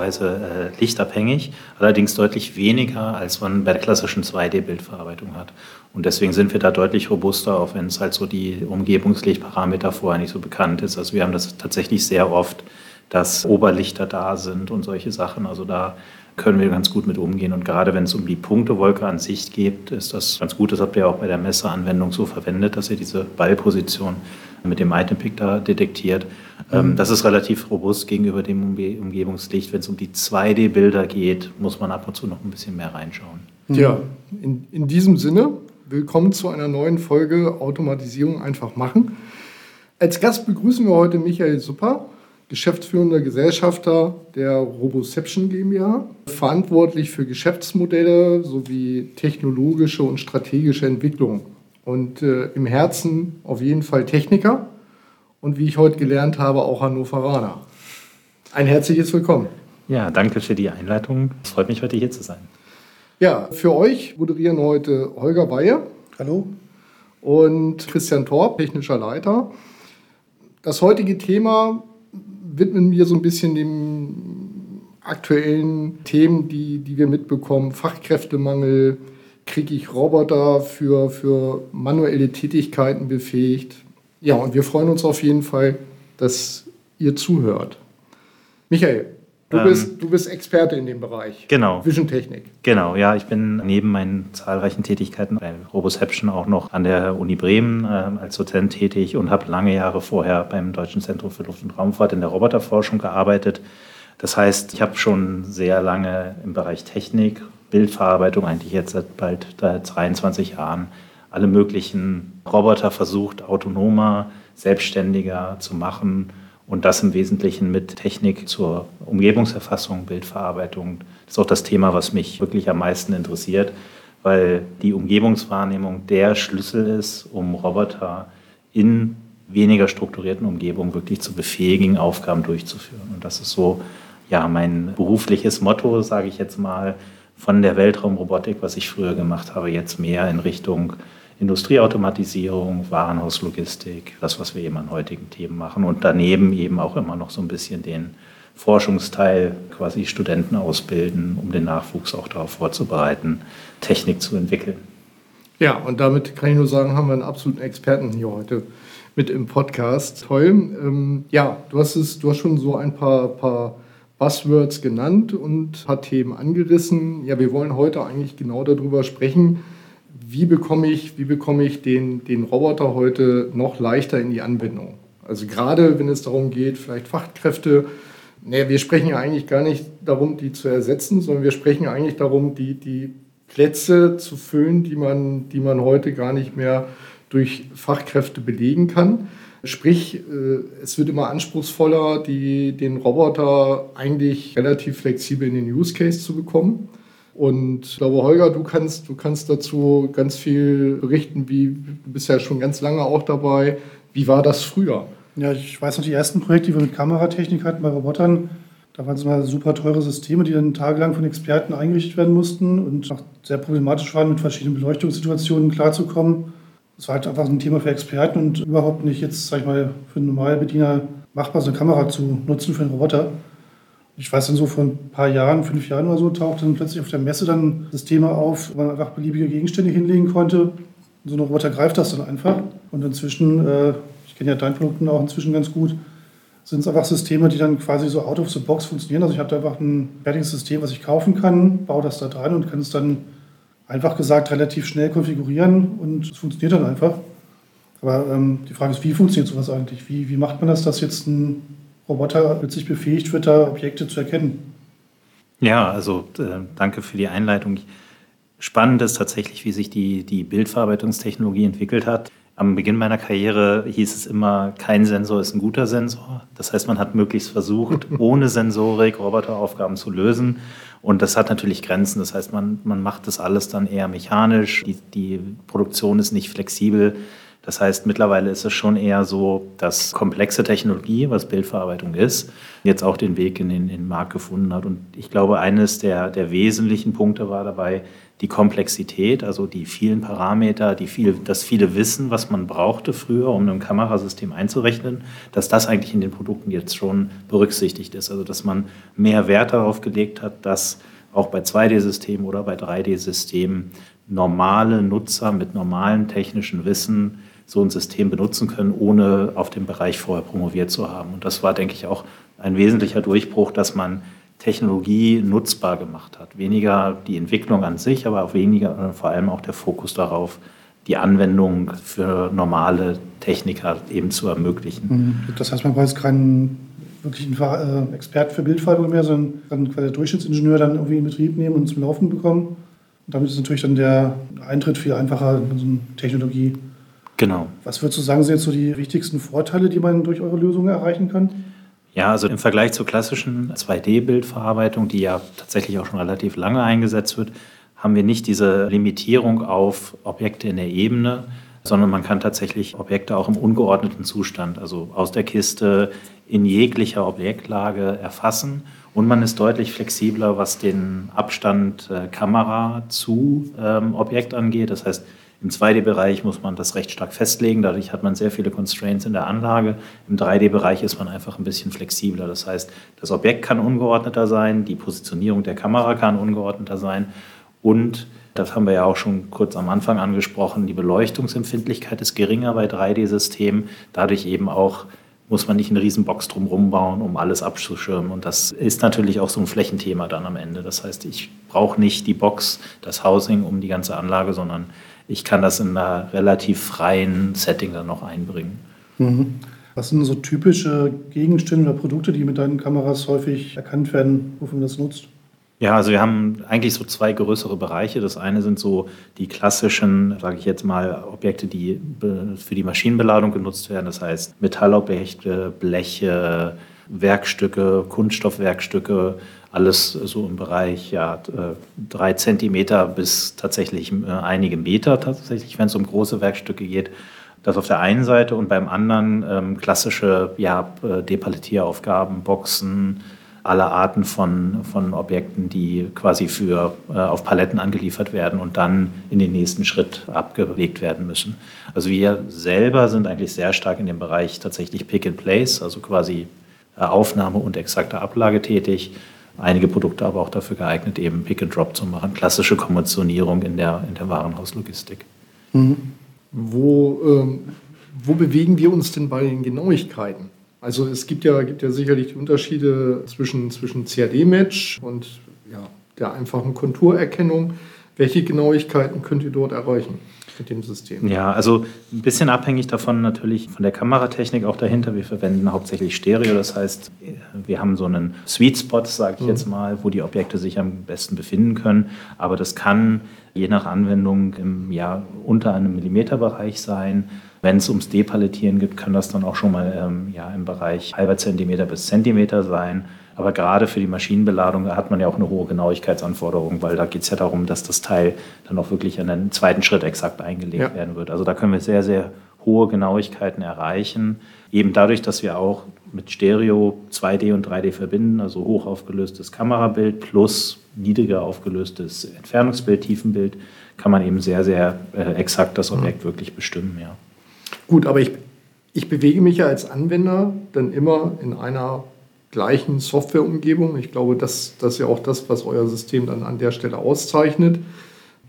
logischerweise äh, lichtabhängig, allerdings deutlich weniger, als man bei der klassischen 2D-Bildverarbeitung hat. Und deswegen sind wir da deutlich robuster, auch wenn es halt so die Umgebungslichtparameter vorher nicht so bekannt ist. Also wir haben das tatsächlich sehr oft, dass Oberlichter da sind und solche Sachen. Also da können wir ganz gut mit umgehen. Und gerade wenn es um die Punktewolke an sich geht, ist das ganz gut. Das habt ihr auch bei der Messeanwendung so verwendet, dass ihr diese Ballposition mit dem Item-Pick da detektiert. Ähm, mhm. Das ist relativ robust gegenüber dem Umgebungslicht. Wenn es um die 2D-Bilder geht, muss man ab und zu noch ein bisschen mehr reinschauen. Ja, in, in diesem Sinne, willkommen zu einer neuen Folge Automatisierung einfach machen. Als Gast begrüßen wir heute Michael Supper. Geschäftsführender Gesellschafter der Roboception GmbH, verantwortlich für Geschäftsmodelle sowie technologische und strategische Entwicklung. Und äh, im Herzen auf jeden Fall Techniker und wie ich heute gelernt habe, auch Hannoveraner. Ein herzliches Willkommen. Ja, danke für die Einleitung. Es freut mich, heute hier zu sein. Ja, für euch moderieren heute Holger Bayer. Hallo. Und Christian Torp, technischer Leiter. Das heutige Thema widmen wir so ein bisschen den aktuellen Themen, die, die wir mitbekommen. Fachkräftemangel, kriege ich Roboter für, für manuelle Tätigkeiten befähigt. Ja, und wir freuen uns auf jeden Fall, dass ihr zuhört. Michael, Du, ähm, bist, du bist Experte in dem Bereich. Genau. Vision Technik. Genau, ja. Ich bin neben meinen zahlreichen Tätigkeiten bei Roboception auch noch an der Uni Bremen äh, als Dozent tätig und habe lange Jahre vorher beim Deutschen Zentrum für Luft- und Raumfahrt in der Roboterforschung gearbeitet. Das heißt, ich habe schon sehr lange im Bereich Technik, Bildverarbeitung, eigentlich jetzt seit bald 23 Jahren, alle möglichen Roboter versucht, autonomer, selbstständiger zu machen und das im Wesentlichen mit Technik zur Umgebungserfassung, Bildverarbeitung. Das ist auch das Thema, was mich wirklich am meisten interessiert, weil die Umgebungswahrnehmung der Schlüssel ist, um Roboter in weniger strukturierten Umgebungen wirklich zu befähigen, Aufgaben durchzuführen. Und das ist so ja mein berufliches Motto, sage ich jetzt mal, von der Weltraumrobotik, was ich früher gemacht habe, jetzt mehr in Richtung Industrieautomatisierung, Warenhauslogistik, das, was wir eben an heutigen Themen machen und daneben eben auch immer noch so ein bisschen den Forschungsteil, quasi Studenten ausbilden, um den Nachwuchs auch darauf vorzubereiten, Technik zu entwickeln. Ja, und damit kann ich nur sagen, haben wir einen absoluten Experten hier heute mit im Podcast. Toll. Ähm, ja, du hast es, du hast schon so ein paar, paar Buzzwords genannt und ein paar Themen angerissen. Ja, wir wollen heute eigentlich genau darüber sprechen, wie bekomme ich, wie bekomme ich den, den Roboter heute noch leichter in die Anwendung? Also gerade wenn es darum geht, vielleicht Fachkräfte, naja, wir sprechen ja eigentlich gar nicht darum, die zu ersetzen, sondern wir sprechen eigentlich darum, die, die Plätze zu füllen, die man, die man heute gar nicht mehr durch Fachkräfte belegen kann. Sprich, äh, es wird immer anspruchsvoller, die, den Roboter eigentlich relativ flexibel in den Use Case zu bekommen. Und ich glaube, Holger, du kannst, du kannst dazu ganz viel berichten, wie du bist ja schon ganz lange auch dabei. Wie war das früher? Ja, ich weiß noch, die ersten Projekte, die wir mit Kameratechnik hatten bei Robotern, da waren es mal super teure Systeme, die dann tagelang von Experten eingerichtet werden mussten und auch sehr problematisch waren, mit verschiedenen Beleuchtungssituationen klarzukommen. Das war halt einfach ein Thema für Experten und überhaupt nicht jetzt, sag ich mal, für einen Normalbediener machbar, so eine Kamera zu nutzen für einen Roboter ich weiß dann so vor ein paar Jahren, fünf Jahren oder so, tauchte dann plötzlich auf der Messe dann das Thema auf, wo man einfach beliebige Gegenstände hinlegen konnte. so ein Roboter greift das dann einfach. Und inzwischen, äh, ich kenne ja dein Produkt auch inzwischen ganz gut, sind es einfach Systeme, die dann quasi so out of the box funktionieren. Also ich habe da einfach ein fertiges System, was ich kaufen kann, baue das da dran und kann es dann einfach gesagt relativ schnell konfigurieren und es funktioniert dann einfach. Aber ähm, die Frage ist, wie funktioniert sowas eigentlich? Wie, wie macht man das, dass jetzt ein Roboter plötzlich befähigt wird, da Objekte zu erkennen. Ja, also äh, danke für die Einleitung. Spannend ist tatsächlich, wie sich die, die Bildverarbeitungstechnologie entwickelt hat. Am Beginn meiner Karriere hieß es immer, kein Sensor ist ein guter Sensor. Das heißt, man hat möglichst versucht, ohne Sensorik Roboteraufgaben zu lösen. Und das hat natürlich Grenzen. Das heißt, man, man macht das alles dann eher mechanisch. Die, die Produktion ist nicht flexibel Das heißt, mittlerweile ist es schon eher so, dass komplexe Technologie, was Bildverarbeitung ist, jetzt auch den Weg in den, in den Markt gefunden hat. Und ich glaube, eines der, der wesentlichen Punkte war dabei, die Komplexität, also die vielen Parameter, die viel, das viele Wissen, was man brauchte früher, um ein Kamerasystem einzurechnen, dass das eigentlich in den Produkten jetzt schon berücksichtigt ist. Also dass man mehr Wert darauf gelegt hat, dass auch bei 2D-Systemen oder bei 3D-Systemen normale Nutzer mit normalem technischen Wissen so ein System benutzen können, ohne auf dem Bereich vorher promoviert zu haben. Und das war, denke ich, auch ein wesentlicher Durchbruch, dass man Technologie nutzbar gemacht hat. Weniger die Entwicklung an sich, aber auch weniger, vor allem auch der Fokus darauf, die Anwendung für normale Techniker eben zu ermöglichen. Mhm. Das heißt, man braucht keinen wirklichen äh, Experten für Bildverarbeitung mehr, sondern kann quasi der Durchschnittsingenieur dann irgendwie in Betrieb nehmen und zum Laufen bekommen. Und damit ist natürlich dann der Eintritt viel einfacher in so eine Technologie. Genau. Was würdest du sagen, sind jetzt so die wichtigsten Vorteile, die man durch eure Lösung erreichen kann? Ja, also im Vergleich zur klassischen 2D-Bildverarbeitung, die ja tatsächlich auch schon relativ lange eingesetzt wird, haben wir nicht diese Limitierung auf Objekte in der Ebene, sondern man kann tatsächlich Objekte auch im ungeordneten Zustand, also aus der Kiste in jeglicher Objektlage erfassen. Und man ist deutlich flexibler, was den Abstand äh, Kamera zu ähm, Objekt angeht. Das heißt, im 2D-Bereich muss man das recht stark festlegen. Dadurch hat man sehr viele Constraints in der Anlage. Im 3D-Bereich ist man einfach ein bisschen flexibler. Das heißt, das Objekt kann ungeordneter sein, die Positionierung der Kamera kann ungeordneter sein und das haben wir ja auch schon kurz am Anfang angesprochen. Die Beleuchtungsempfindlichkeit ist geringer bei 3D-Systemen. Dadurch eben auch muss man nicht eine Riesenbox drumherum bauen, um alles abzuschirmen. Und das ist natürlich auch so ein Flächenthema dann am Ende. Das heißt, ich brauche nicht die Box, das Housing um die ganze Anlage, sondern ich kann das in einer relativ freien Setting dann noch einbringen. Mhm. Was sind so typische Gegenstände oder Produkte, die mit deinen Kameras häufig erkannt werden, wofür man das nutzt? Ja, also wir haben eigentlich so zwei größere Bereiche. Das eine sind so die klassischen, sage ich jetzt mal, Objekte, die für die Maschinenbeladung genutzt werden. Das heißt Metallobjekte, Bleche, Werkstücke, Kunststoffwerkstücke, alles so im Bereich ja, äh, drei Zentimeter bis tatsächlich äh, einige Meter tatsächlich, wenn es um große Werkstücke geht. Das auf der einen Seite und beim anderen ähm, klassische ja, äh, Depalettaufgaben, Boxen, aller Arten von, von Objekten, die quasi für, äh, auf Paletten angeliefert werden und dann in den nächsten Schritt abgelegt werden müssen. Also wir selber sind eigentlich sehr stark in dem Bereich tatsächlich Pick and Place, also quasi Aufnahme und exakte Ablage tätig einige Produkte aber auch dafür geeignet, eben Pick and Drop zu machen. Klassische Kommissionierung in der, in der Warenhauslogistik. Mhm. Wo, ähm, wo bewegen wir uns denn bei den Genauigkeiten? Also es gibt ja, gibt ja sicherlich die Unterschiede zwischen, zwischen CAD-Match und ja, der einfachen Konturerkennung. Welche Genauigkeiten könnt ihr dort erreichen? Mit dem System? Ja, also ein bisschen abhängig davon natürlich von der Kameratechnik auch dahinter. Wir verwenden hauptsächlich Stereo, das heißt, wir haben so einen Sweet Spot, sage ich mhm. jetzt mal, wo die Objekte sich am besten befinden können. Aber das kann je nach Anwendung im ja, unter einem Millimeterbereich sein. Wenn es ums Depalettieren geht, kann das dann auch schon mal ähm, ja, im Bereich halber Zentimeter bis Zentimeter sein. Aber gerade für die Maschinenbeladung hat man ja auch eine hohe Genauigkeitsanforderung, weil da geht es ja darum, dass das Teil dann auch wirklich an den zweiten Schritt exakt eingelegt ja. werden wird. Also da können wir sehr, sehr hohe Genauigkeiten erreichen. Eben dadurch, dass wir auch mit Stereo 2D und 3D verbinden, also hoch aufgelöstes Kamerabild plus niedriger aufgelöstes Entfernungsbild, Tiefenbild, kann man eben sehr, sehr äh, exakt das Objekt mhm. wirklich bestimmen. Ja. Gut, aber ich, ich bewege mich ja als Anwender dann immer in einer gleichen Softwareumgebung. Ich glaube, das, das ist ja auch das, was euer System dann an der Stelle auszeichnet.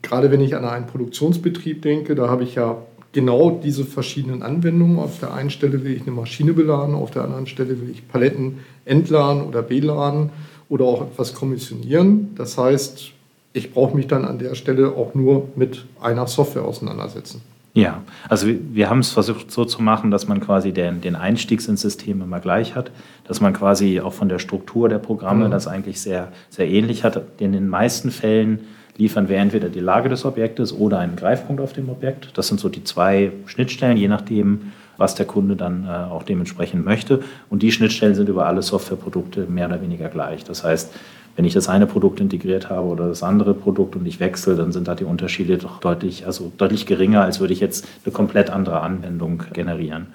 Gerade wenn ich an einen Produktionsbetrieb denke, da habe ich ja genau diese verschiedenen Anwendungen. Auf der einen Stelle will ich eine Maschine beladen, auf der anderen Stelle will ich Paletten entladen oder beladen oder auch etwas kommissionieren. Das heißt, ich brauche mich dann an der Stelle auch nur mit einer Software auseinandersetzen. Ja, also wir, haben es versucht so zu machen, dass man quasi den, den Einstieg ins System immer gleich hat, dass man quasi auch von der Struktur der Programme mhm. das eigentlich sehr, sehr ähnlich hat. In den meisten Fällen liefern wir entweder die Lage des Objektes oder einen Greifpunkt auf dem Objekt. Das sind so die zwei Schnittstellen, je nachdem, was der Kunde dann äh, auch dementsprechend möchte. Und die Schnittstellen sind über alle Softwareprodukte mehr oder weniger gleich. Das heißt, Wenn ich das eine Produkt integriert habe oder das andere Produkt und ich wechsle, dann sind da die Unterschiede doch deutlich, also deutlich geringer, als würde ich jetzt eine komplett andere Anwendung generieren.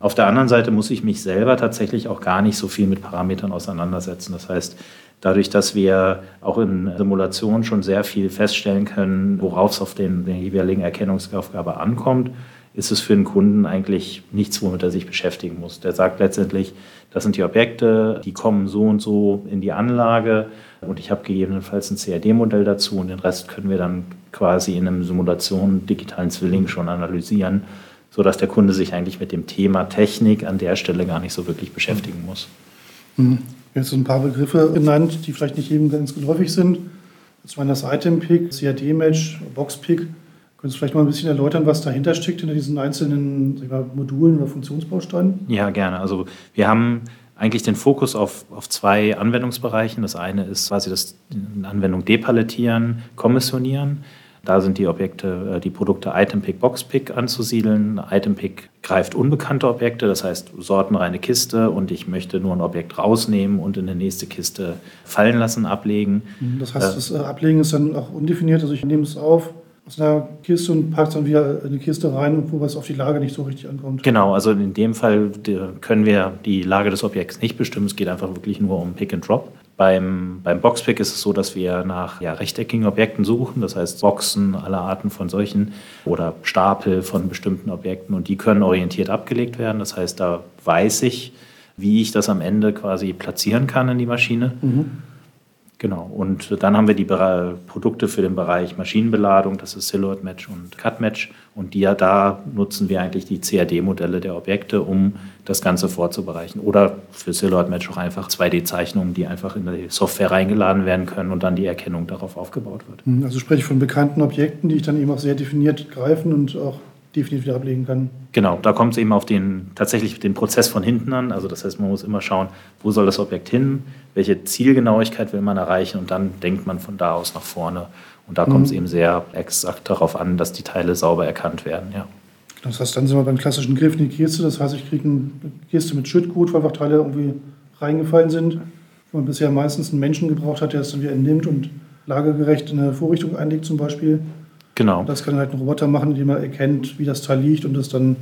Auf der anderen Seite muss ich mich selber tatsächlich auch gar nicht so viel mit Parametern auseinandersetzen. Das heißt, dadurch, dass wir auch in Simulationen schon sehr viel feststellen können, worauf es auf den, den jeweiligen Erkennungsaufgabe ankommt, ist es für den Kunden eigentlich nichts, womit er sich beschäftigen muss. Der sagt letztendlich, das sind die Objekte, die kommen so und so in die Anlage und ich habe gegebenenfalls ein CAD-Modell dazu und den Rest können wir dann quasi in einem Simulation digitalen Zwilling schon analysieren, sodass der Kunde sich eigentlich mit dem Thema Technik an der Stelle gar nicht so wirklich beschäftigen muss. Mhm. Jetzt ein paar Begriffe genannt, die vielleicht nicht jedem ganz geläufig sind. Zum waren das Item-Pick, CAD-Match, Box-Pick. Können Sie vielleicht mal ein bisschen erläutern, was dahinter steckt, hinter diesen einzelnen mal, Modulen oder Funktionsbausteinen? Ja, gerne. Also wir haben eigentlich den Fokus auf, auf zwei Anwendungsbereichen. Das eine ist quasi das Anwendung depalettieren, kommissionieren. Da sind die Objekte, äh, die Produkte Itempick, Boxpick anzusiedeln. Itempick greift unbekannte Objekte, das heißt sortenreine Kiste und ich möchte nur ein Objekt rausnehmen und in die nächste Kiste fallen lassen, ablegen. Das heißt, das äh, Ablegen ist dann auch undefiniert, also ich nehme es auf, aus einer Kiste und packt es dann wieder in die Kiste rein, wo es auf die Lage nicht so richtig ankommt. Genau, also in dem Fall können wir die Lage des Objekts nicht bestimmen. Es geht einfach wirklich nur um Pick and Drop. Beim, beim Boxpick ist es so, dass wir nach ja, rechteckigen Objekten suchen, das heißt Boxen aller Arten von solchen oder Stapel von bestimmten Objekten und die können orientiert abgelegt werden. Das heißt, da weiß ich, wie ich das am Ende quasi platzieren kann in die Maschine. Mhm. Genau, und dann haben wir die Produkte für den Bereich Maschinenbeladung, das ist Silhouette Match und Cut Match. Und die, da nutzen wir eigentlich die CAD-Modelle der Objekte, um das Ganze vorzubereiten. Oder für Silhouette Match auch einfach 2D-Zeichnungen, die einfach in die Software reingeladen werden können und dann die Erkennung darauf aufgebaut wird. Also spreche ich von bekannten Objekten, die ich dann eben auch sehr definiert greifen und auch definitiv wieder ablegen kann. Genau, da kommt es eben auf den tatsächlich den Prozess von hinten an. Also das heißt, man muss immer schauen, wo soll das Objekt hin, welche Zielgenauigkeit will man erreichen und dann denkt man von da aus nach vorne. Und da mhm. kommt es eben sehr exakt darauf an, dass die Teile sauber erkannt werden. Ja. Das heißt, dann sind wir beim klassischen Griff in die Kiste. Das heißt, ich kriege eine Kiste mit Schüttgut, weil einfach Teile irgendwie reingefallen sind. Wo man bisher meistens einen Menschen gebraucht hat, der es dann wieder entnimmt und lagergerecht in eine Vorrichtung einlegt zum Beispiel. Genau. Das kann halt ein Roboter machen, indem er erkennt, wie das Teil liegt und es dann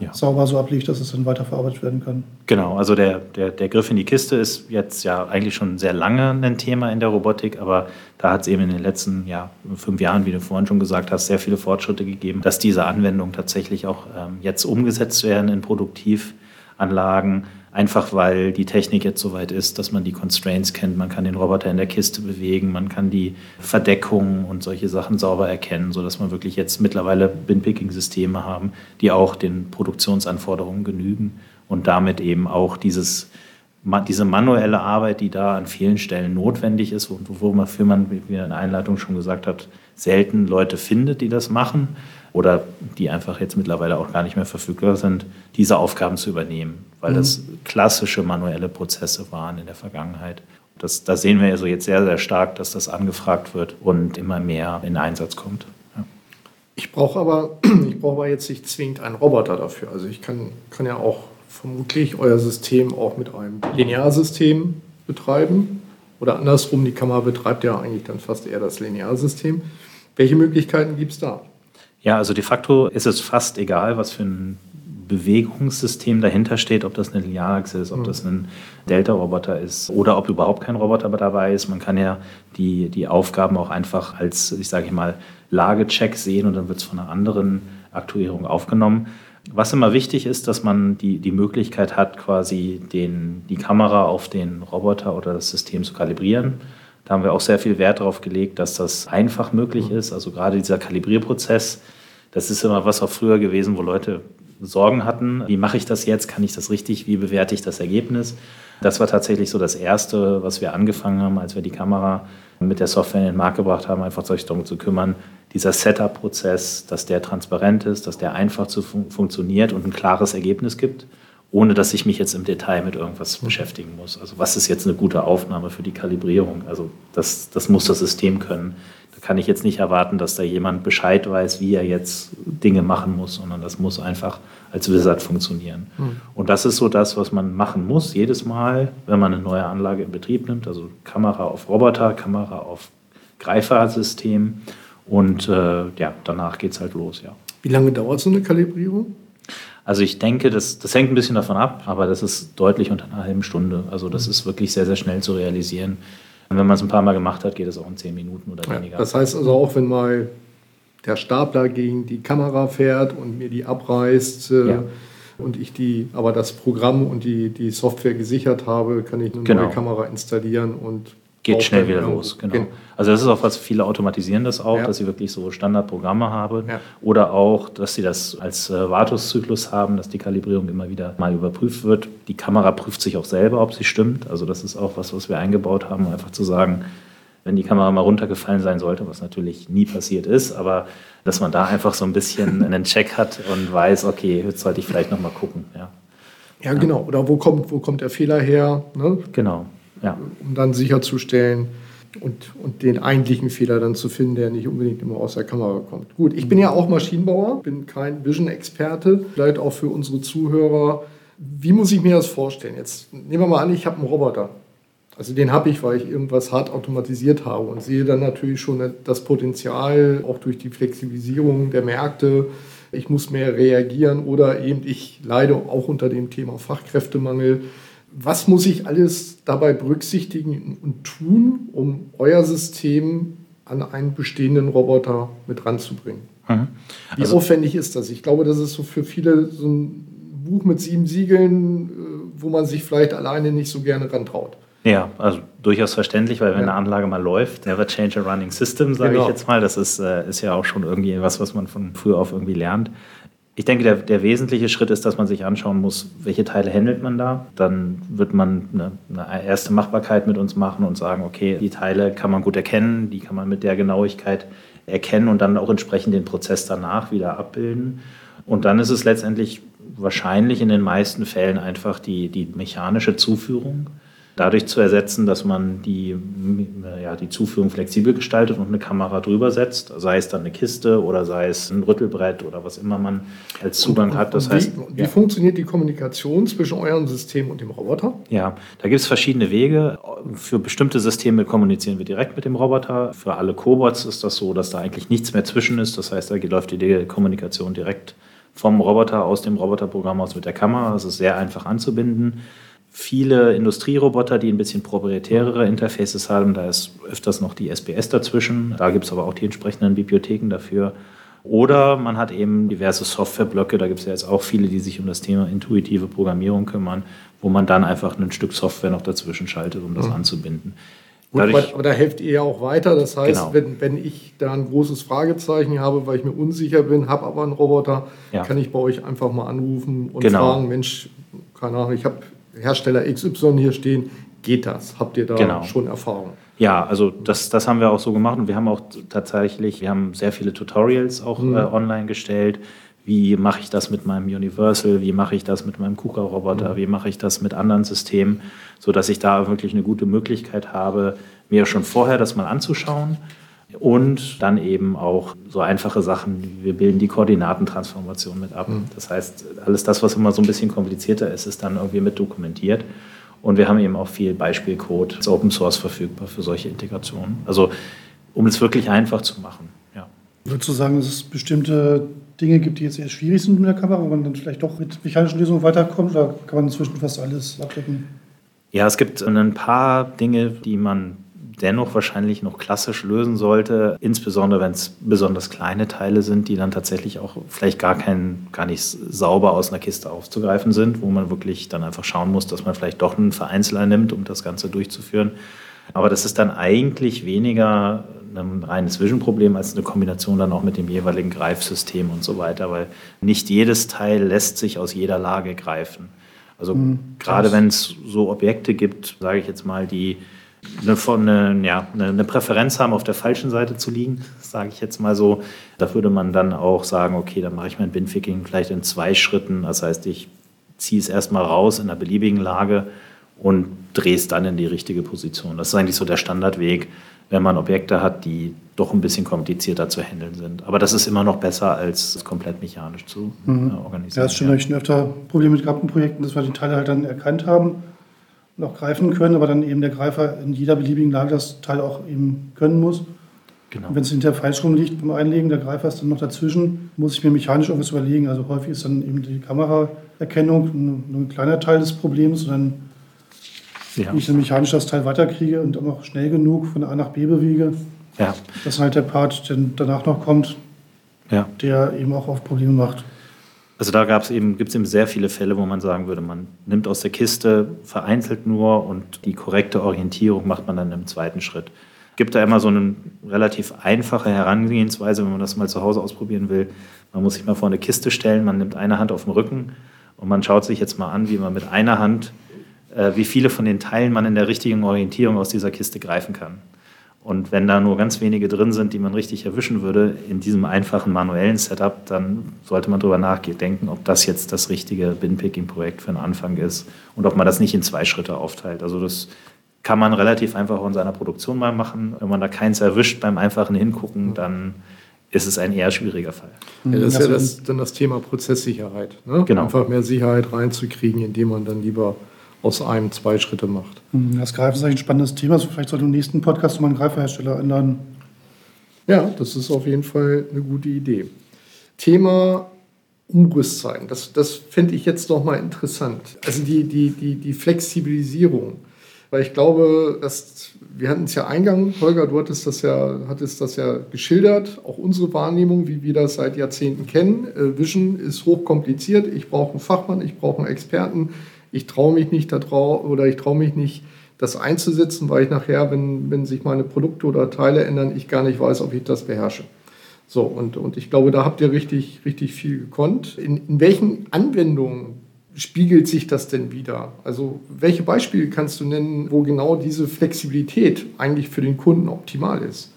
ja. sauber so abliegt, dass es dann weiterverarbeitet werden kann. Genau, also der, der, der Griff in die Kiste ist jetzt ja eigentlich schon sehr lange ein Thema in der Robotik, aber da hat es eben in den letzten ja, fünf Jahren, wie du vorhin schon gesagt hast, sehr viele Fortschritte gegeben, dass diese Anwendungen tatsächlich auch ähm, jetzt umgesetzt werden in Produktivanlagen Einfach weil die Technik jetzt so weit ist, dass man die Constraints kennt. Man kann den Roboter in der Kiste bewegen, man kann die Verdeckung und solche Sachen sauber erkennen, sodass man wirklich jetzt mittlerweile Bin-Picking-Systeme haben, die auch den Produktionsanforderungen genügen und damit eben auch dieses diese manuelle Arbeit, die da an vielen Stellen notwendig ist und wofür man, wie in der Einleitung schon gesagt hat, selten Leute findet, die das machen oder die einfach jetzt mittlerweile auch gar nicht mehr verfügbar sind, diese Aufgaben zu übernehmen, weil mhm. das klassische manuelle Prozesse waren in der Vergangenheit. Das, da sehen wir also jetzt sehr, sehr stark, dass das angefragt wird und immer mehr in Einsatz kommt. Ja. Ich brauche aber, ich brauche aber jetzt nicht zwingend einen Roboter dafür. Also ich kann, kann ja auch vermutlich euer System auch mit einem Linearsystem betreiben. Oder andersrum, die Kamera betreibt ja eigentlich dann fast eher das Linearsystem. Welche Möglichkeiten gibt es da? Ja, also de facto ist es fast egal, was für ein Bewegungssystem dahinter steht, ob das eine Linearachse ist, ob mhm. das ein Delta-Roboter ist oder ob überhaupt kein Roboter dabei ist. Man kann ja die, die Aufgaben auch einfach als, ich sage mal, Lagecheck sehen und dann wird es von einer anderen Aktuierung aufgenommen. Was immer wichtig ist, dass man die, die Möglichkeit hat, quasi den, die Kamera auf den Roboter oder das System zu kalibrieren. Da haben wir auch sehr viel Wert darauf gelegt, dass das einfach möglich mhm. ist. Also gerade dieser Kalibrierprozess, das ist immer was auch früher gewesen, wo Leute Sorgen hatten. Wie mache ich das jetzt? Kann ich das richtig? Wie bewerte ich das Ergebnis? Das war tatsächlich so das Erste, was wir angefangen haben, als wir die Kamera mit der Software in den Markt gebracht haben, einfach sich darum zu kümmern, dieser Setup-Prozess, dass der transparent ist, dass der einfach zu fun funktioniert und ein klares Ergebnis gibt ohne dass ich mich jetzt im Detail mit irgendwas beschäftigen muss. Also was ist jetzt eine gute Aufnahme für die Kalibrierung? Also das, das muss das System können. Kann ich jetzt nicht erwarten, dass da jemand Bescheid weiß, wie er jetzt Dinge machen muss, sondern das muss einfach als Wizard funktionieren. Mhm. Und das ist so das, was man machen muss, jedes Mal, wenn man eine neue Anlage in Betrieb nimmt, also Kamera auf Roboter, Kamera auf Greifersystem und äh, ja, danach geht es halt los, ja. Wie lange dauert so eine Kalibrierung? Also ich denke, das, das hängt ein bisschen davon ab, aber das ist deutlich unter einer halben Stunde. Also das ist wirklich sehr, sehr schnell zu realisieren. Und wenn man es ein paar Mal gemacht hat, geht es auch in zehn Minuten oder weniger. Ja, das heißt also auch, wenn mal der Stapler gegen die Kamera fährt und mir die abreißt äh, ja. und ich die, aber das Programm und die, die Software gesichert habe, kann ich eine genau. neue Kamera installieren und geht schnell wieder los. Genau. Also das ist auch was viele automatisieren das auch, ja. dass sie wirklich so Standardprogramme haben ja. oder auch, dass sie das als äh, Wartungszyklus haben, dass die Kalibrierung immer wieder mal überprüft wird. Die Kamera prüft sich auch selber, ob sie stimmt. Also das ist auch was, was wir eingebaut haben, einfach zu sagen, wenn die Kamera mal runtergefallen sein sollte, was natürlich nie passiert ist, aber dass man da einfach so ein bisschen einen Check hat und weiß, okay, jetzt sollte ich vielleicht noch mal gucken. Ja, ja genau. Oder wo kommt, wo kommt der Fehler her? Ne? Genau ja. um dann sicherzustellen und, und den eigentlichen Fehler dann zu finden, der nicht unbedingt immer aus der Kamera kommt. Gut, ich bin ja auch Maschinenbauer, bin kein Vision-Experte, vielleicht auch für unsere Zuhörer. Wie muss ich mir das vorstellen? Jetzt nehmen wir mal an, ich habe einen Roboter. Also den habe ich, weil ich irgendwas hart automatisiert habe und sehe dann natürlich schon das Potenzial, auch durch die Flexibilisierung der Märkte, ich muss mehr reagieren oder eben ich leide auch unter dem Thema Fachkräftemangel was muss ich alles dabei berücksichtigen und tun, um euer System an einen bestehenden Roboter mit ranzubringen? Mhm. Wie also, aufwendig ist das? Ich glaube, das ist so für viele so ein Buch mit sieben Siegeln, äh, wo man sich vielleicht alleine nicht so gerne rantraut. Ja, also durchaus verständlich, weil wenn ja. eine Anlage mal läuft, never change a running system, sage genau. ich jetzt mal. Das ist, äh, ist ja auch schon irgendwie was, was man von früher auf irgendwie lernt. Ich denke, der, der, wesentliche Schritt ist, dass man sich anschauen muss, welche Teile handelt man da. Dann wird man eine, eine, erste Machbarkeit mit uns machen und sagen, okay, die Teile kann man gut erkennen, die kann man mit der Genauigkeit erkennen und dann auch entsprechend den Prozess danach wieder abbilden. Und dann ist es letztendlich wahrscheinlich in den meisten Fällen einfach die, die mechanische Zuführung dadurch zu ersetzen, dass man die, ja, die Zuführung flexibel gestaltet und eine Kamera drüber setzt, sei es dann eine Kiste oder sei es ein Rüttelbrett oder was immer man als Zugang und, und, hat. Das wie, heißt, wie ja. funktioniert die Kommunikation zwischen eurem System und dem Roboter? Ja, da gibt es verschiedene Wege. Für bestimmte Systeme kommunizieren wir direkt mit dem Roboter. Für alle Cobots ist das so, dass da eigentlich nichts mehr zwischen ist. Das heißt, da läuft die Kommunikation direkt vom Roboter aus dem Roboterprogramm aus mit der Kamera. Das ist sehr einfach anzubinden viele Industrieroboter, die ein bisschen proprietärere Interfaces haben. Da ist öfters noch die SPS dazwischen. Da gibt es aber auch die entsprechenden Bibliotheken dafür. Oder man hat eben diverse Softwareblöcke. Da gibt es ja jetzt auch viele, die sich um das Thema intuitive Programmierung kümmern, wo man dann einfach ein Stück Software noch dazwischen schaltet, um das mhm. anzubinden. Gut, Dadurch, aber da helft ihr ja auch weiter. Das heißt, genau. wenn, wenn ich da ein großes Fragezeichen habe, weil ich mir unsicher bin, habe aber einen Roboter, ja. kann ich bei euch einfach mal anrufen und genau. fragen, Mensch, keine Ahnung, ich habe Hersteller XY hier stehen. Geht das? Habt ihr da genau. schon Erfahrung? Ja, also das, das haben wir auch so gemacht und wir haben auch tatsächlich, wir haben sehr viele Tutorials auch mhm. äh, online gestellt. Wie mache ich das mit meinem Universal? Wie mache ich das mit meinem KUKA-Roboter? Mhm. Wie mache ich das mit anderen Systemen? Sodass ich da wirklich eine gute Möglichkeit habe, mir schon vorher das mal anzuschauen und dann eben auch so einfache Sachen, wir bilden die Koordinatentransformation mit ab. Mhm. Das heißt, alles das, was immer so ein bisschen komplizierter ist, ist dann irgendwie mit dokumentiert. Und wir haben eben auch viel Beispielcode als Open Source verfügbar für solche Integrationen. Also um es wirklich einfach zu machen. Ja. Würdest du sagen, dass es bestimmte Dinge gibt, die jetzt eher schwierig sind mit der Kamera, wo man dann vielleicht doch mit mechanischen Lösungen weiterkommt? Oder kann man inzwischen fast alles abdecken? Ja, es gibt ein paar Dinge, die man dennoch wahrscheinlich noch klassisch lösen sollte, insbesondere wenn es besonders kleine Teile sind, die dann tatsächlich auch vielleicht gar, kein, gar nicht sauber aus einer Kiste aufzugreifen sind, wo man wirklich dann einfach schauen muss, dass man vielleicht doch einen Vereinzeler nimmt, um das Ganze durchzuführen. Aber das ist dann eigentlich weniger ein reines Vision-Problem als eine Kombination dann auch mit dem jeweiligen Greifsystem und so weiter, weil nicht jedes Teil lässt sich aus jeder Lage greifen. Also mhm, gerade wenn es so Objekte gibt, sage ich jetzt mal, die eine, eine, ja, eine Präferenz haben, auf der falschen Seite zu liegen, sage ich jetzt mal so. Da würde man dann auch sagen, okay, dann mache ich mein Binficking vielleicht in zwei Schritten. Das heißt, ich ziehe es erstmal raus in einer beliebigen Lage und drehe es dann in die richtige Position. Das ist eigentlich so der Standardweg, wenn man Objekte hat, die doch ein bisschen komplizierter zu handeln sind. Aber das ist immer noch besser, als es komplett mechanisch zu mhm. äh, organisieren. Ja, ist schon ja. schon öfter Probleme mit gehabt in Projekten, dass wir die Teile halt dann erkannt haben und auch greifen können, aber dann eben der Greifer in jeder beliebigen Lage das Teil auch eben können muss. Genau. wenn es hinter falsch rumliegt beim Einlegen, der Greifer ist dann noch dazwischen, muss ich mir mechanisch irgendwas überlegen. Also häufig ist dann eben die Kameraerkennung nur ein kleiner Teil des Problems und dann ja. ich dann mechanisch das Teil weiterkriege und auch schnell genug von A nach B bewege. Ja. Das ist halt der Part, der danach noch kommt, ja. der eben auch oft Probleme macht. Also da gab es eben, gibt es eben sehr viele Fälle, wo man sagen würde, man nimmt aus der Kiste vereinzelt nur und die korrekte Orientierung macht man dann im zweiten Schritt. Gibt da immer so eine relativ einfache Herangehensweise, wenn man das mal zu Hause ausprobieren will. Man muss sich mal vor eine Kiste stellen, man nimmt eine Hand auf den Rücken und man schaut sich jetzt mal an, wie man mit einer Hand äh, wie viele von den Teilen man in der richtigen Orientierung aus dieser Kiste greifen kann. Und wenn da nur ganz wenige drin sind, die man richtig erwischen würde, in diesem einfachen manuellen Setup, dann sollte man darüber nachdenken, ob das jetzt das richtige Bin-Picking-Projekt für einen Anfang ist und ob man das nicht in zwei Schritte aufteilt. Also das kann man relativ einfach auch in seiner Produktion mal machen. Wenn man da keins erwischt beim einfachen Hingucken, dann ist es ein eher schwieriger Fall. Ja, das ist ja das, dann das Thema Prozesssicherheit. Ne? Genau. Einfach mehr Sicherheit reinzukriegen, indem man dann lieber aus einem zwei Schritte macht. Hm, das Greifen ist eigentlich ein spannendes Thema. Also vielleicht sollte im nächsten Podcast mal einen Greiferhersteller einladen. Ja, das ist auf jeden Fall eine gute Idee. Thema Umrüstzeiten, das, das fände ich jetzt noch mal interessant. Also die, die, die, die Flexibilisierung. Weil ich glaube, dass, wir hatten es ja eingangs, Holger, du hattest das ja, hattest das ja geschildert, auch unsere Wahrnehmung, wie wir das seit Jahrzehnten kennen. Äh, Vision ist hochkompliziert. Ich brauche einen Fachmann, ich brauche einen Experten ich traue mich nicht da drauf oder ich traue mich nicht, das einzusetzen, weil ich nachher, wenn, wenn sich meine Produkte oder Teile ändern, ich gar nicht weiß, ob ich das beherrsche. So, und, und ich glaube, da habt ihr richtig, richtig viel gekonnt. In, in welchen Anwendungen spiegelt sich das denn wieder? Also, welche Beispiele kannst du nennen, wo genau diese Flexibilität eigentlich für den Kunden optimal ist?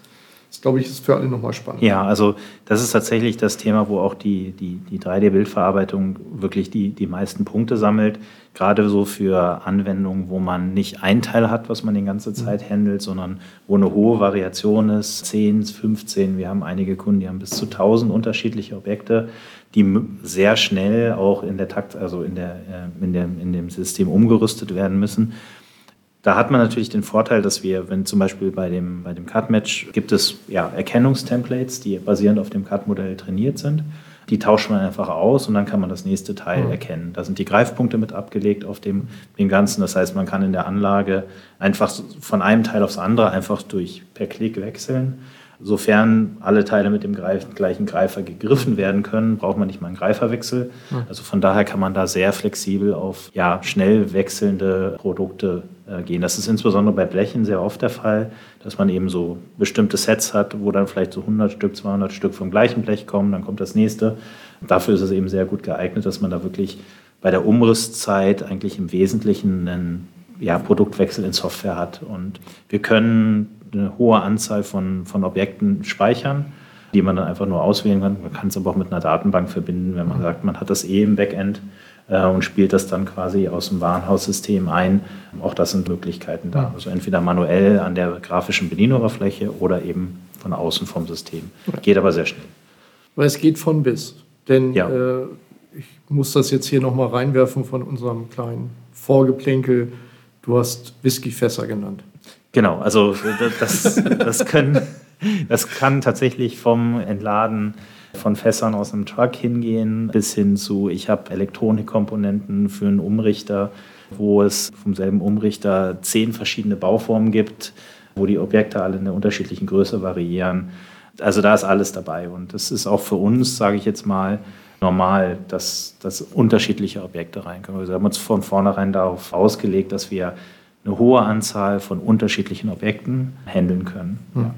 Das glaube ich, ist für alle nochmal spannend. Ja, also das ist tatsächlich das Thema, wo auch die, die, die 3D-Bildverarbeitung wirklich die, die meisten Punkte sammelt. Gerade so für Anwendungen, wo man nicht ein Teil hat, was man die ganze mhm. Zeit handelt, sondern wo eine hohe Variation ist, 10, 15. Wir haben einige Kunden, die haben bis zu 1000 unterschiedliche Objekte, die sehr schnell auch in der Takt, also in, der, äh, in, der, in dem System umgerüstet werden müssen. Da hat man natürlich den Vorteil, dass wir, wenn zum Beispiel bei dem, bei dem Cut-Match gibt es ja, Erkennungstemplates, die basierend auf dem Cut-Modell trainiert sind. Die tauscht man einfach aus und dann kann man das nächste Teil mhm. erkennen. Da sind die Greifpunkte mit abgelegt auf dem, dem Ganzen. Das heißt, man kann in der Anlage einfach von einem Teil aufs andere einfach durch per Klick wechseln. Sofern alle Teile mit dem gleichen Greifer gegriffen werden können, braucht man nicht mal einen Greiferwechsel. Also von daher kann man da sehr flexibel auf ja, schnell wechselnde Produkte äh, gehen. Das ist insbesondere bei Blechen sehr oft der Fall, dass man eben so bestimmte Sets hat, wo dann vielleicht so 100 Stück, 200 Stück vom gleichen Blech kommen, dann kommt das nächste. Dafür ist es eben sehr gut geeignet, dass man da wirklich bei der Umrüstzeit eigentlich im Wesentlichen einen ja, Produktwechsel in Software hat. Und wir können eine hohe Anzahl von, von Objekten speichern, die man dann einfach nur auswählen kann. Man kann es aber auch mit einer Datenbank verbinden, wenn man sagt, man hat das eh im Backend äh, und spielt das dann quasi aus dem Warenhaussystem ein. Auch das sind Möglichkeiten da. Also entweder manuell an der grafischen Bedienoberfläche oder eben von außen vom System. Geht aber sehr schnell. Weil es geht von bis. Denn ja. äh, ich muss das jetzt hier nochmal reinwerfen von unserem kleinen Vorgeplänkel. Du hast Whiskyfässer genannt. Genau, also das, das, können, das kann tatsächlich vom Entladen von Fässern aus einem Truck hingehen bis hin zu, ich habe Elektronikkomponenten für einen Umrichter, wo es vom selben Umrichter zehn verschiedene Bauformen gibt, wo die Objekte alle in einer unterschiedlichen Größe variieren. Also da ist alles dabei und das ist auch für uns, sage ich jetzt mal, normal, dass, dass unterschiedliche Objekte reinkommen. Also wir haben uns von vornherein darauf ausgelegt, dass wir eine hohe Anzahl von unterschiedlichen Objekten handeln können. Hm.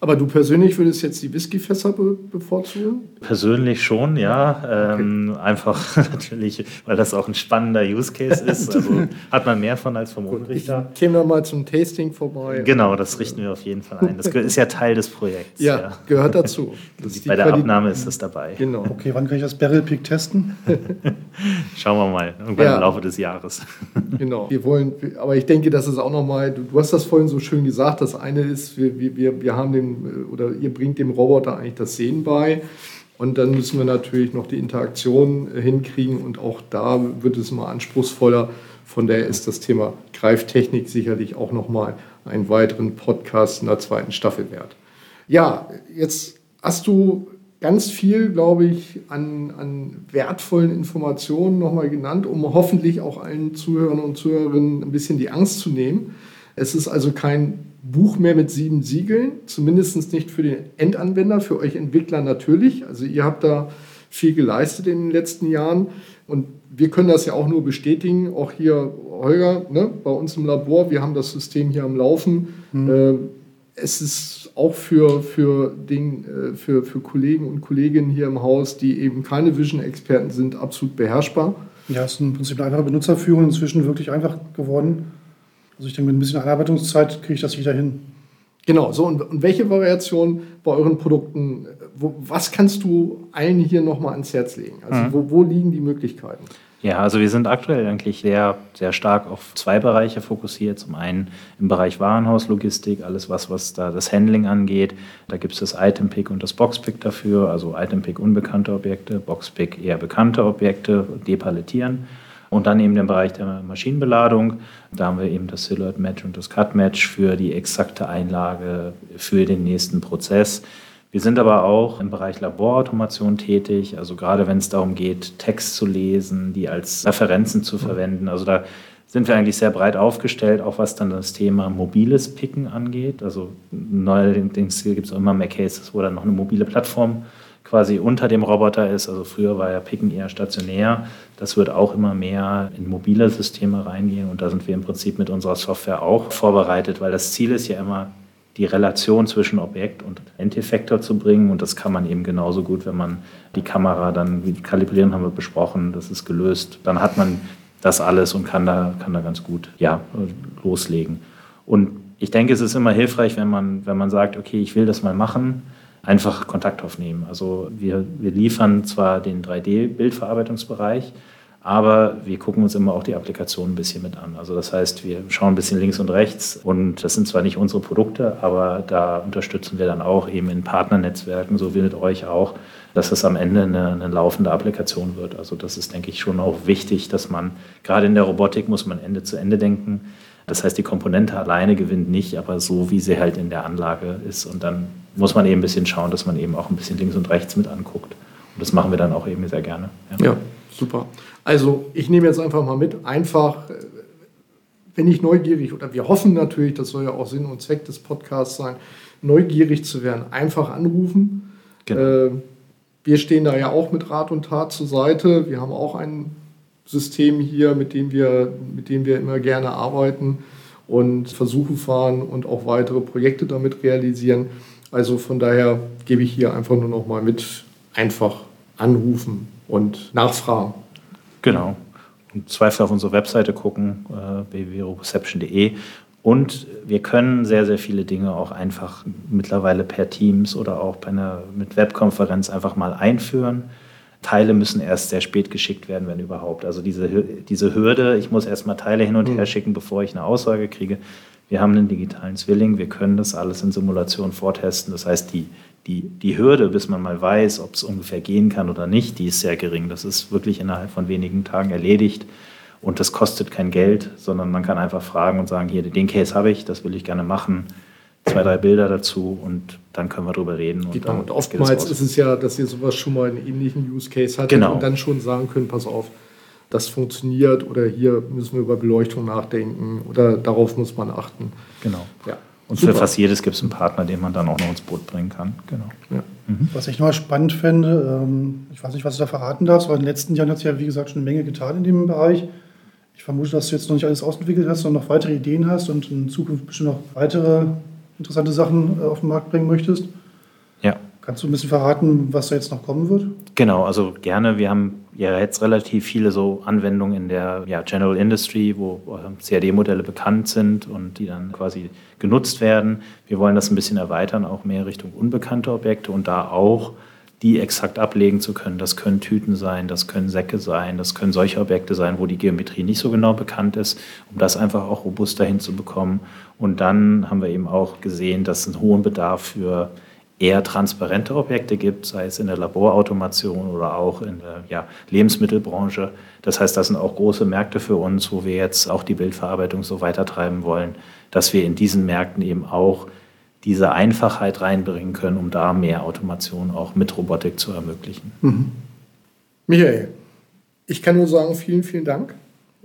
Aber du persönlich würdest jetzt die Whiskyfässer be bevorzugen? Persönlich schon, ja. Ähm, okay. Einfach natürlich, weil das auch ein spannender Use Case ist. Also hat man mehr von als vom Umrichter. Ich käme dann mal zum Tasting vorbei. Genau, das richten wir auf jeden Fall ein. Das ist ja Teil des Projekts. Ja, ja. gehört dazu. Bei der Abnahme ist das dabei. Genau. Okay, wann kann ich das Barrel Peak testen? Schauen wir mal, irgendwann ja. im Laufe des Jahres. Genau. Wir wollen, aber ich denke, das ist auch nochmal, du, du hast das vorhin so schön gesagt, das eine ist, wir, wir, wir haben haben dem, oder ihr bringt dem Roboter eigentlich das Sehen bei. Und dann müssen wir natürlich noch die Interaktion hinkriegen und auch da wird es immer anspruchsvoller. Von daher ist das Thema Greiftechnik sicherlich auch nochmal einen weiteren Podcast in der zweiten Staffel wert. Ja, jetzt hast du ganz viel, glaube ich, an, an wertvollen Informationen nochmal genannt, um hoffentlich auch allen Zuhörern und Zuhörerinnen ein bisschen die Angst zu nehmen. Es ist also kein Buch mehr mit sieben Siegeln, zumindest nicht für den Endanwender, für euch Entwickler natürlich. Also ihr habt da viel geleistet in den letzten Jahren und wir können das ja auch nur bestätigen, auch hier Holger, ne, bei uns im Labor, wir haben das System hier am Laufen. Mhm. Äh, es ist auch für, für, den, äh, für, für Kollegen und Kolleginnen hier im Haus, die eben keine Vision-Experten sind, absolut beherrschbar. Ja, es ist im Prinzip eine einfache Benutzerführung inzwischen wirklich einfach geworden. Also ich denke, mit ein bisschen Einarbeitungszeit kriege ich das wieder hin. Genau, so und, und welche Variation bei euren Produkten, wo, was kannst du allen hier nochmal ans Herz legen? Also mhm. wo, wo liegen die Möglichkeiten? Ja, also wir sind aktuell eigentlich sehr, sehr stark auf zwei Bereiche fokussiert. Zum einen im Bereich Warenhauslogistik, alles was, was da das Handling angeht. Da gibt es das Item-Pick und das Box-Pick dafür. Also Item-Pick unbekannte Objekte, Box-Pick eher bekannte Objekte, depalettieren. Und dann eben den Bereich der Maschinenbeladung. Da haben wir eben das Silhouette Match und das Cut Match für die exakte Einlage für den nächsten Prozess. Wir sind aber auch im Bereich Laborautomation tätig, also gerade wenn es darum geht, Text zu lesen, die als Referenzen zu verwenden. Also da sind wir eigentlich sehr breit aufgestellt, auch was dann das Thema mobiles Picken angeht. Also neuerdings gibt es auch immer mehr Cases, wo dann noch eine mobile Plattform quasi unter dem Roboter ist. Also früher war ja Picken eher stationär. Das wird auch immer mehr in mobile Systeme reingehen und da sind wir im Prinzip mit unserer Software auch vorbereitet, weil das Ziel ist ja immer, die Relation zwischen Objekt und Endeffektor zu bringen und das kann man eben genauso gut, wenn man die Kamera dann, kalibrieren haben wir besprochen, das ist gelöst, dann hat man das alles und kann da, kann da ganz gut ja, loslegen. Und ich denke, es ist immer hilfreich, wenn man, wenn man sagt, okay, ich will das mal machen, einfach Kontakt aufnehmen. Also wir, wir liefern zwar den 3D-Bildverarbeitungsbereich, aber wir gucken uns immer auch die Applikation ein bisschen mit an. Also das heißt, wir schauen ein bisschen links und rechts und das sind zwar nicht unsere Produkte, aber da unterstützen wir dann auch eben in Partnernetzwerken, so wie mit euch auch, dass das am Ende eine, eine laufende Applikation wird. Also das ist, denke ich, schon auch wichtig, dass man, gerade in der Robotik muss man Ende zu Ende denken. Das heißt, die Komponente alleine gewinnt nicht, aber so, wie sie halt in der Anlage ist. Und dann muss man eben ein bisschen schauen, dass man eben auch ein bisschen links und rechts mit anguckt. Und das machen wir dann auch eben sehr gerne. Ja, ja super. Also ich nehme jetzt einfach mal mit, einfach, äh, wenn ich neugierig, oder wir hoffen natürlich, das soll ja auch Sinn und Zweck des Podcasts sein, neugierig zu werden, einfach anrufen. Genau. Äh, wir stehen da ja auch mit Rat und Tat zur Seite. Wir haben auch ein System hier, mit dem wir, mit dem wir immer gerne arbeiten und Versuche fahren und auch weitere Projekte damit realisieren. Also von daher gebe ich hier einfach nur noch mal mit, einfach anrufen und nachfragen. Genau. Und Zweifel auf unsere Webseite gucken, äh, www.roboception.de. Und wir können sehr, sehr viele Dinge auch einfach mittlerweile per Teams oder auch bei einer, mit Webkonferenz einfach mal einführen. Teile müssen erst sehr spät geschickt werden, wenn überhaupt. Also diese, diese Hürde, ich muss erst mal Teile hin und her hm. schicken, bevor ich eine Aussage kriege. Wir haben einen digitalen Zwilling, wir können das alles in Simulation vortesten. Das heißt, die, die, die Hürde, bis man mal weiß, ob es ungefähr gehen kann oder nicht, die ist sehr gering. Das ist wirklich innerhalb von wenigen Tagen erledigt. Und das kostet kein Geld, sondern man kann einfach fragen und sagen, hier, den Case habe ich, das will ich gerne machen zwei, drei Bilder dazu und dann können wir darüber reden. Und, genau. und oftmals ist es ja, dass ihr sowas schon mal einen ähnlichen Use Case hattet genau. und dann schon sagen können, pass auf, das funktioniert oder hier müssen wir über Beleuchtung nachdenken oder darauf muss man achten. Genau. Ja. Und Super. für fast jedes gibt es einen Partner, den man dann auch noch ins Boot bringen kann. Genau. Ja. Mhm. Was ich noch spannend fände, ähm, ich weiß nicht, was du da verraten darfst, aber in den letzten Jahren hat es ja, wie gesagt, schon eine Menge getan in dem Bereich. Ich vermute, dass du jetzt noch nicht alles ausentwickelt hast, sondern noch weitere Ideen hast und in Zukunft bestimmt noch weitere interessante Sachen äh, auf den Markt bringen möchtest. Kannst du ein bisschen verraten, was da jetzt noch kommen wird? Genau, also gerne. Wir haben ja jetzt relativ viele so Anwendungen in der ja, General Industry, wo CAD-Modelle bekannt sind und die dann quasi genutzt werden. Wir wollen das ein bisschen erweitern, auch mehr Richtung unbekannte Objekte und da auch die exakt ablegen zu können. Das können Tüten sein, das können Säcke sein, das können solche Objekte sein, wo die Geometrie nicht so genau bekannt ist, um das einfach auch robuster hinzubekommen. Und dann haben wir eben auch gesehen, dass es einen hohen Bedarf für eher transparente Objekte gibt, sei es in der Laborautomation oder auch in der ja, Lebensmittelbranche. Das heißt, das sind auch große Märkte für uns, wo wir jetzt auch die Bildverarbeitung so weitertreiben wollen, dass wir in diesen Märkten eben auch diese Einfachheit reinbringen können, um da mehr Automation auch mit Robotik zu ermöglichen. Mhm. Michael, ich kann nur sagen, vielen, vielen Dank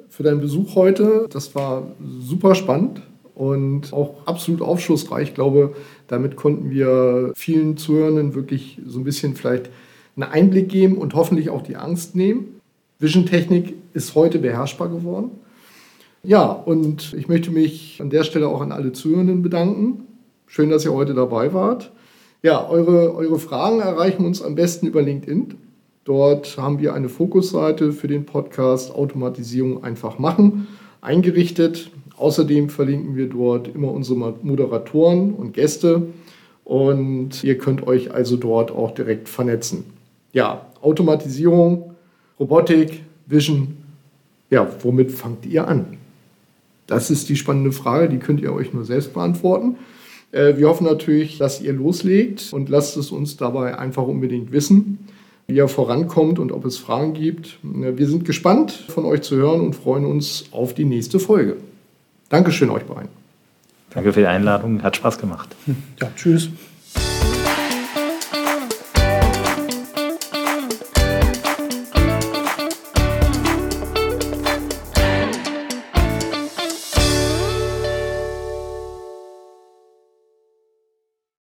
für deinen Besuch heute. Das war super spannend und auch absolut aufschlussreich. Ich glaube, damit konnten wir vielen Zuhörenden wirklich so ein bisschen vielleicht einen Einblick geben und hoffentlich auch die Angst nehmen. Vision Technik ist heute beherrschbar geworden. Ja, und ich möchte mich an der Stelle auch an alle Zuhörenden bedanken. Schön, dass ihr heute dabei wart. Ja, eure, eure Fragen erreichen uns am besten über LinkedIn. Dort haben wir eine Fokusseite für den Podcast Automatisierung einfach machen eingerichtet. Außerdem verlinken wir dort immer unsere Moderatoren und Gäste und ihr könnt euch also dort auch direkt vernetzen. Ja, Automatisierung, Robotik, Vision, ja, womit fangt ihr an? Das ist die spannende Frage, die könnt ihr euch nur selbst beantworten. Äh, wir hoffen natürlich, dass ihr loslegt und lasst es uns dabei einfach unbedingt wissen, wie ihr vorankommt und ob es Fragen gibt. Äh, wir sind gespannt, von euch zu hören und freuen uns auf die nächste Folge. Dankeschön euch beiden. Danke für die Einladung, hat Spaß gemacht. Ja, tschüss.